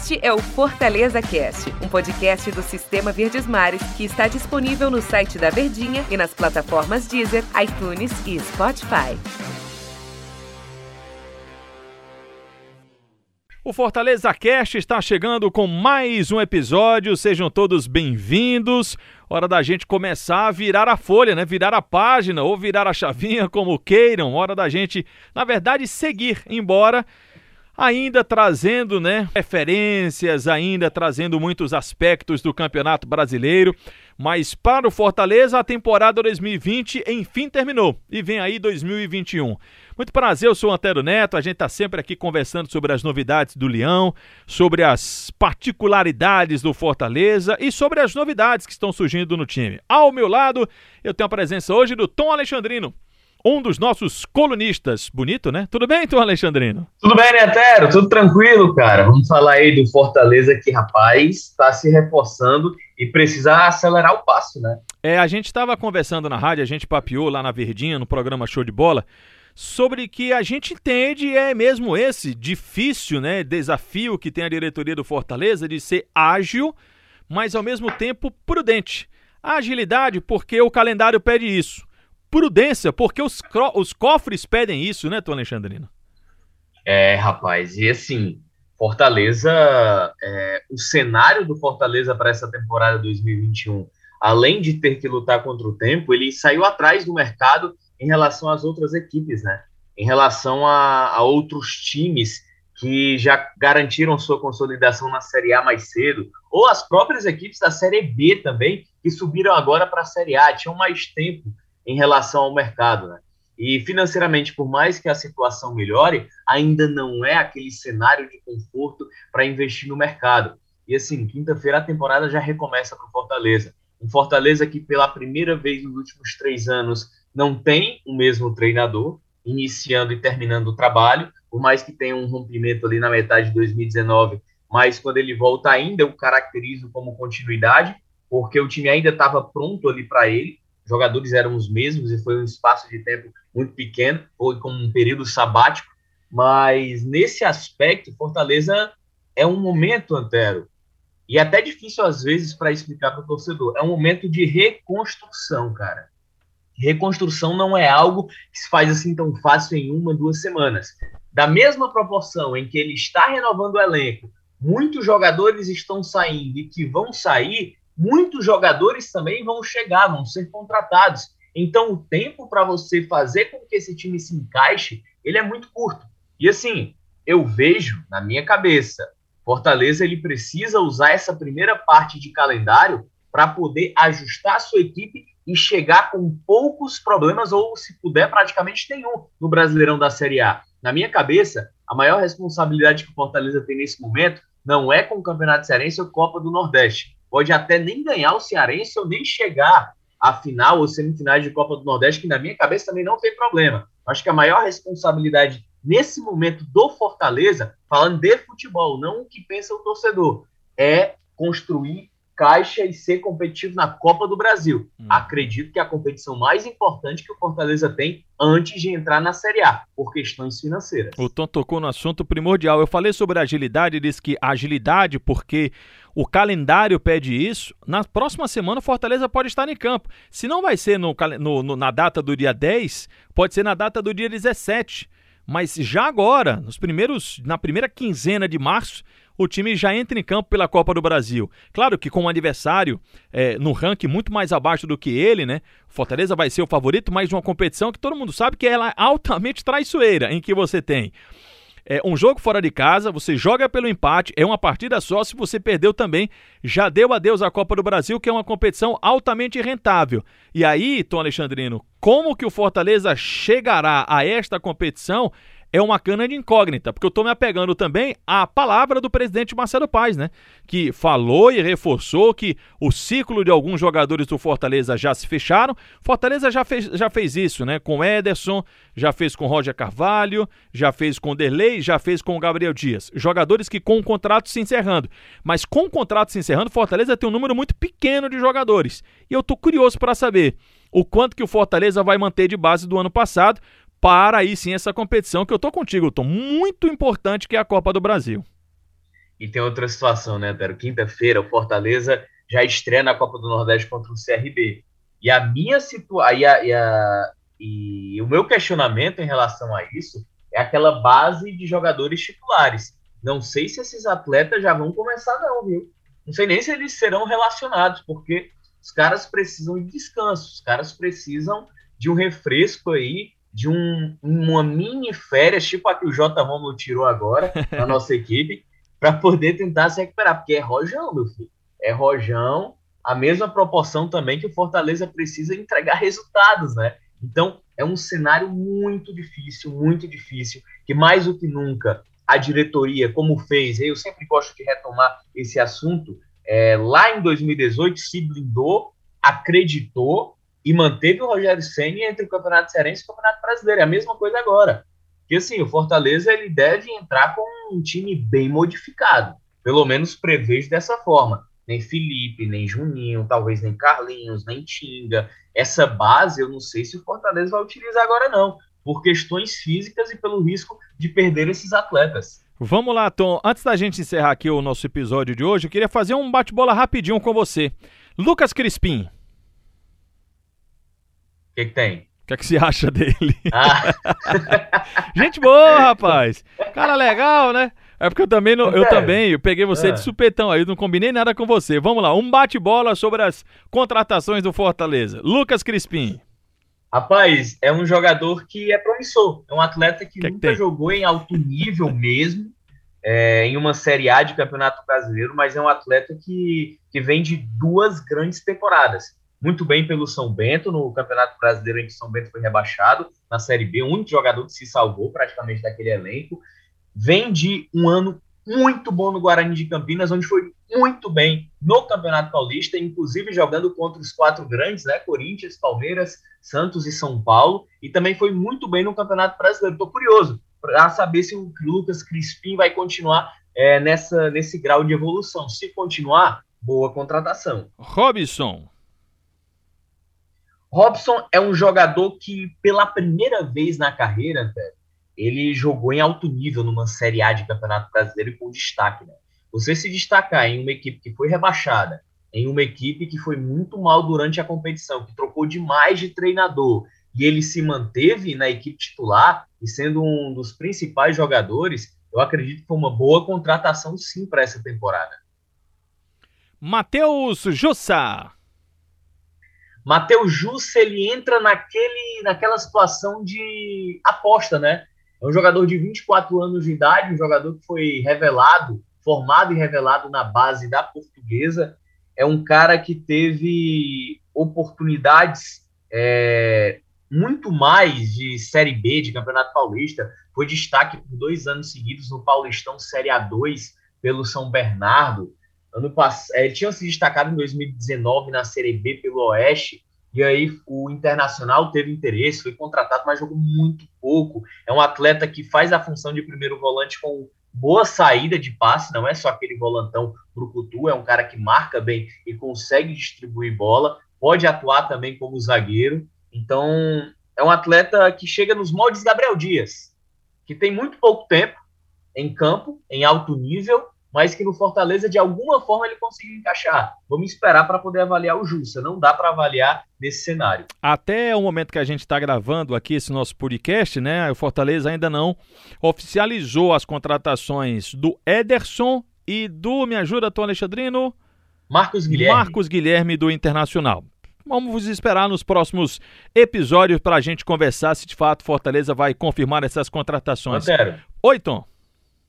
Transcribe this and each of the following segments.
Este é o Fortaleza Cast, um podcast do Sistema Verdes Mares que está disponível no site da Verdinha e nas plataformas Deezer, iTunes e Spotify. O Fortaleza Cast está chegando com mais um episódio. Sejam todos bem-vindos. Hora da gente começar a virar a folha, né? Virar a página ou virar a chavinha, como queiram. Hora da gente, na verdade, seguir, embora ainda trazendo, né, referências, ainda trazendo muitos aspectos do Campeonato Brasileiro. Mas para o Fortaleza, a temporada 2020 enfim terminou e vem aí 2021. Muito prazer, eu sou o Antero Neto. A gente está sempre aqui conversando sobre as novidades do Leão, sobre as particularidades do Fortaleza e sobre as novidades que estão surgindo no time. Ao meu lado, eu tenho a presença hoje do Tom Alexandrino um dos nossos colunistas. Bonito, né? Tudo bem, então, Alexandrino? Tudo bem, Netero? Tudo tranquilo, cara. Vamos falar aí do Fortaleza que, rapaz, está se reforçando e precisa acelerar o passo, né? É, a gente estava conversando na rádio, a gente papiou lá na Verdinha, no programa Show de Bola, sobre que a gente entende é mesmo esse difícil, né, desafio que tem a diretoria do Fortaleza de ser ágil, mas ao mesmo tempo prudente. A agilidade porque o calendário pede isso prudência, porque os, os cofres pedem isso, né, Tom Alexandrino? É, rapaz, e assim, Fortaleza, é, o cenário do Fortaleza para essa temporada 2021, além de ter que lutar contra o tempo, ele saiu atrás do mercado em relação às outras equipes, né? Em relação a, a outros times que já garantiram sua consolidação na Série A mais cedo, ou as próprias equipes da Série B também, que subiram agora para a Série A, tinham mais tempo em relação ao mercado. Né? E financeiramente, por mais que a situação melhore, ainda não é aquele cenário de conforto para investir no mercado. E assim, quinta-feira a temporada já recomeça para o Fortaleza. Um Fortaleza que pela primeira vez nos últimos três anos não tem o mesmo treinador, iniciando e terminando o trabalho, por mais que tenha um rompimento ali na metade de 2019, mas quando ele volta ainda eu caracterizo como continuidade, porque o time ainda estava pronto ali para ele, jogadores eram os mesmos e foi um espaço de tempo muito pequeno, foi como um período sabático, mas nesse aspecto, Fortaleza é um momento, Antero, e até difícil às vezes para explicar para o torcedor, é um momento de reconstrução, cara. Reconstrução não é algo que se faz assim tão fácil em uma, duas semanas. Da mesma proporção em que ele está renovando o elenco, muitos jogadores estão saindo e que vão sair, muitos jogadores também vão chegar, vão ser contratados. Então, o tempo para você fazer com que esse time se encaixe, ele é muito curto. E assim, eu vejo na minha cabeça, Fortaleza ele precisa usar essa primeira parte de calendário para poder ajustar a sua equipe e chegar com poucos problemas ou, se puder, praticamente nenhum no Brasileirão da Série A. Na minha cabeça, a maior responsabilidade que o Fortaleza tem nesse momento não é com o Campeonato Cearense ou Copa do Nordeste pode até nem ganhar o Cearense ou nem chegar à final ou semifinais de Copa do Nordeste, que na minha cabeça também não tem problema. Acho que a maior responsabilidade nesse momento do Fortaleza, falando de futebol, não o que pensa o torcedor, é construir caixa e ser competitivo na Copa do Brasil. Hum. Acredito que é a competição mais importante que o Fortaleza tem antes de entrar na Série A, por questões financeiras. O Tom tocou no assunto primordial. Eu falei sobre agilidade, e disse que agilidade porque o calendário pede isso. Na próxima semana, o Fortaleza pode estar em campo. Se não vai ser no, no, na data do dia 10, pode ser na data do dia 17. Mas já agora, nos primeiros, na primeira quinzena de março, o time já entra em campo pela Copa do Brasil. Claro que com um adversário é, no ranking muito mais abaixo do que ele, né? Fortaleza vai ser o favorito, mas uma competição que todo mundo sabe que ela é altamente traiçoeira, em que você tem é um jogo fora de casa, você joga pelo empate, é uma partida só. Se você perdeu também, já deu adeus à Copa do Brasil, que é uma competição altamente rentável. E aí, Tom Alexandrino, como que o Fortaleza chegará a esta competição é uma cana de incógnita, porque eu estou me apegando também à palavra do presidente Marcelo Paes, né? Que falou e reforçou que o ciclo de alguns jogadores do Fortaleza já se fecharam. Fortaleza já fez, já fez isso, né? Com Ederson, já fez com Roger Carvalho, já fez com Derlei, já fez com Gabriel Dias. Jogadores que com o contrato se encerrando. Mas com o contrato se encerrando, Fortaleza tem um número muito pequeno de jogadores. E eu estou curioso para saber o quanto que o Fortaleza vai manter de base do ano passado, para aí sim essa competição que eu tô contigo, tô muito importante que é a Copa do Brasil. E tem outra situação, né, Tero? Quinta-feira, o Fortaleza já estreia na Copa do Nordeste contra o CRB. E a minha situação. E, a, e o meu questionamento em relação a isso é aquela base de jogadores titulares. Não sei se esses atletas já vão começar, não, viu? Não sei nem se eles serão relacionados, porque os caras precisam de descanso, os caras precisam de um refresco aí, de um, uma mini férias, tipo a que o J. Romulo tirou agora na nossa equipe, para poder tentar se recuperar, porque é rojão, meu filho. É rojão, a mesma proporção também que o Fortaleza precisa entregar resultados, né? Então, é um cenário muito difícil, muito difícil, que mais do que nunca a diretoria, como fez, eu sempre gosto de retomar esse assunto, é, lá em 2018 se blindou, acreditou e manteve o Rogério Senna entre o Campeonato Cearense e o Campeonato Brasileiro. É a mesma coisa agora. Porque assim, o Fortaleza ele deve entrar com um time bem modificado. Pelo menos prevejo dessa forma. Nem Felipe, nem Juninho, talvez nem Carlinhos, nem Tinga. Essa base eu não sei se o Fortaleza vai utilizar agora, não. Por questões físicas e pelo risco de perder esses atletas. Vamos lá, Tom. Antes da gente encerrar aqui o nosso episódio de hoje, eu queria fazer um bate-bola rapidinho com você. Lucas Crispim. O que, que tem? O que, é que você acha dele? Ah. gente boa, rapaz. Cara legal, né? É porque eu também não, eu também, eu peguei você ah. de supetão aí, não combinei nada com você. Vamos lá, um bate-bola sobre as contratações do Fortaleza. Lucas Crispim. Rapaz, é um jogador que é promissor. É um atleta que, que nunca que jogou em alto nível mesmo, é, em uma Série A de Campeonato Brasileiro, mas é um atleta que, que vem de duas grandes temporadas. Muito bem pelo São Bento, no Campeonato Brasileiro em que São Bento foi rebaixado, na Série B, o único jogador que se salvou praticamente daquele elenco. Vem de um ano muito bom no Guarani de Campinas, onde foi muito bem no Campeonato Paulista, inclusive jogando contra os quatro grandes, né? Corinthians, Palmeiras, Santos e São Paulo, e também foi muito bem no Campeonato Brasileiro. Estou curioso para saber se o Lucas Crispim vai continuar é, nessa, nesse grau de evolução. Se continuar, boa contratação. Robson. Robson é um jogador que, pela primeira vez na carreira, velho, ele jogou em alto nível numa Série A de Campeonato Brasileiro com destaque. Né? Você se destacar em uma equipe que foi rebaixada, em uma equipe que foi muito mal durante a competição, que trocou demais de treinador, e ele se manteve na equipe titular e sendo um dos principais jogadores, eu acredito que foi uma boa contratação sim para essa temporada. Matheus Jussa. Matheus Jussa, ele entra naquele, naquela situação de aposta, né? É um jogador de 24 anos de idade, um jogador que foi revelado, formado e revelado na base da portuguesa. É um cara que teve oportunidades é, muito mais de Série B, de Campeonato Paulista. Foi destaque por dois anos seguidos no Paulistão Série A2 pelo São Bernardo. Ano é, ele tinha se destacado em 2019 na Série B pelo Oeste e aí o Internacional teve interesse, foi contratado, mas jogou muito pouco. É um atleta que faz a função de primeiro volante com boa saída de passe, não é só aquele volantão brucutu, é um cara que marca bem e consegue distribuir bola, pode atuar também como zagueiro. Então, é um atleta que chega nos moldes Gabriel Dias, que tem muito pouco tempo em campo, em alto nível, mas que no Fortaleza, de alguma forma, ele conseguiu encaixar. Vamos esperar para poder avaliar o Jussa. Não dá para avaliar nesse cenário. Até o momento que a gente está gravando aqui esse nosso podcast, né? O Fortaleza ainda não oficializou as contratações do Ederson e do, me ajuda, Tom Alexandrino? Marcos Guilherme. Marcos Guilherme do Internacional. Vamos esperar nos próximos episódios para a gente conversar se de fato Fortaleza vai confirmar essas contratações. Oi, Tom.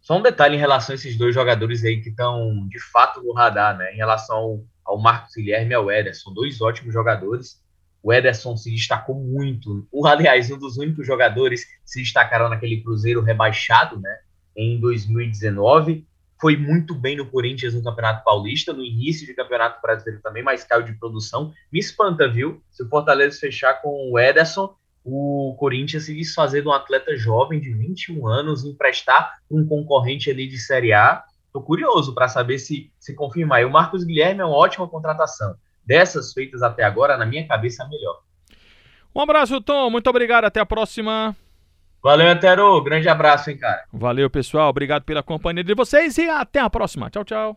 Só um detalhe em relação a esses dois jogadores aí que estão de fato no radar, né? Em relação ao, ao Marcos Guilherme e ao Ederson, dois ótimos jogadores. O Ederson se destacou muito. O, aliás, um dos únicos jogadores que se destacaram naquele Cruzeiro rebaixado, né? Em 2019. Foi muito bem no Corinthians no Campeonato Paulista, no início de Campeonato Brasileiro também, mas caiu de produção. Me espanta, viu? Se o Fortaleza fechar com o Ederson, o Corinthians se desfazer de um atleta jovem de 21 anos, emprestar um concorrente ali de Série A. Estou curioso para saber se se confirmar. E o Marcos Guilherme é uma ótima contratação. Dessas feitas até agora, na minha cabeça, a melhor. Um abraço, Tom. Muito obrigado. Até a próxima. Valeu, Etero. Grande abraço, hein, cara. Valeu, pessoal. Obrigado pela companhia de vocês e até a próxima. Tchau, tchau.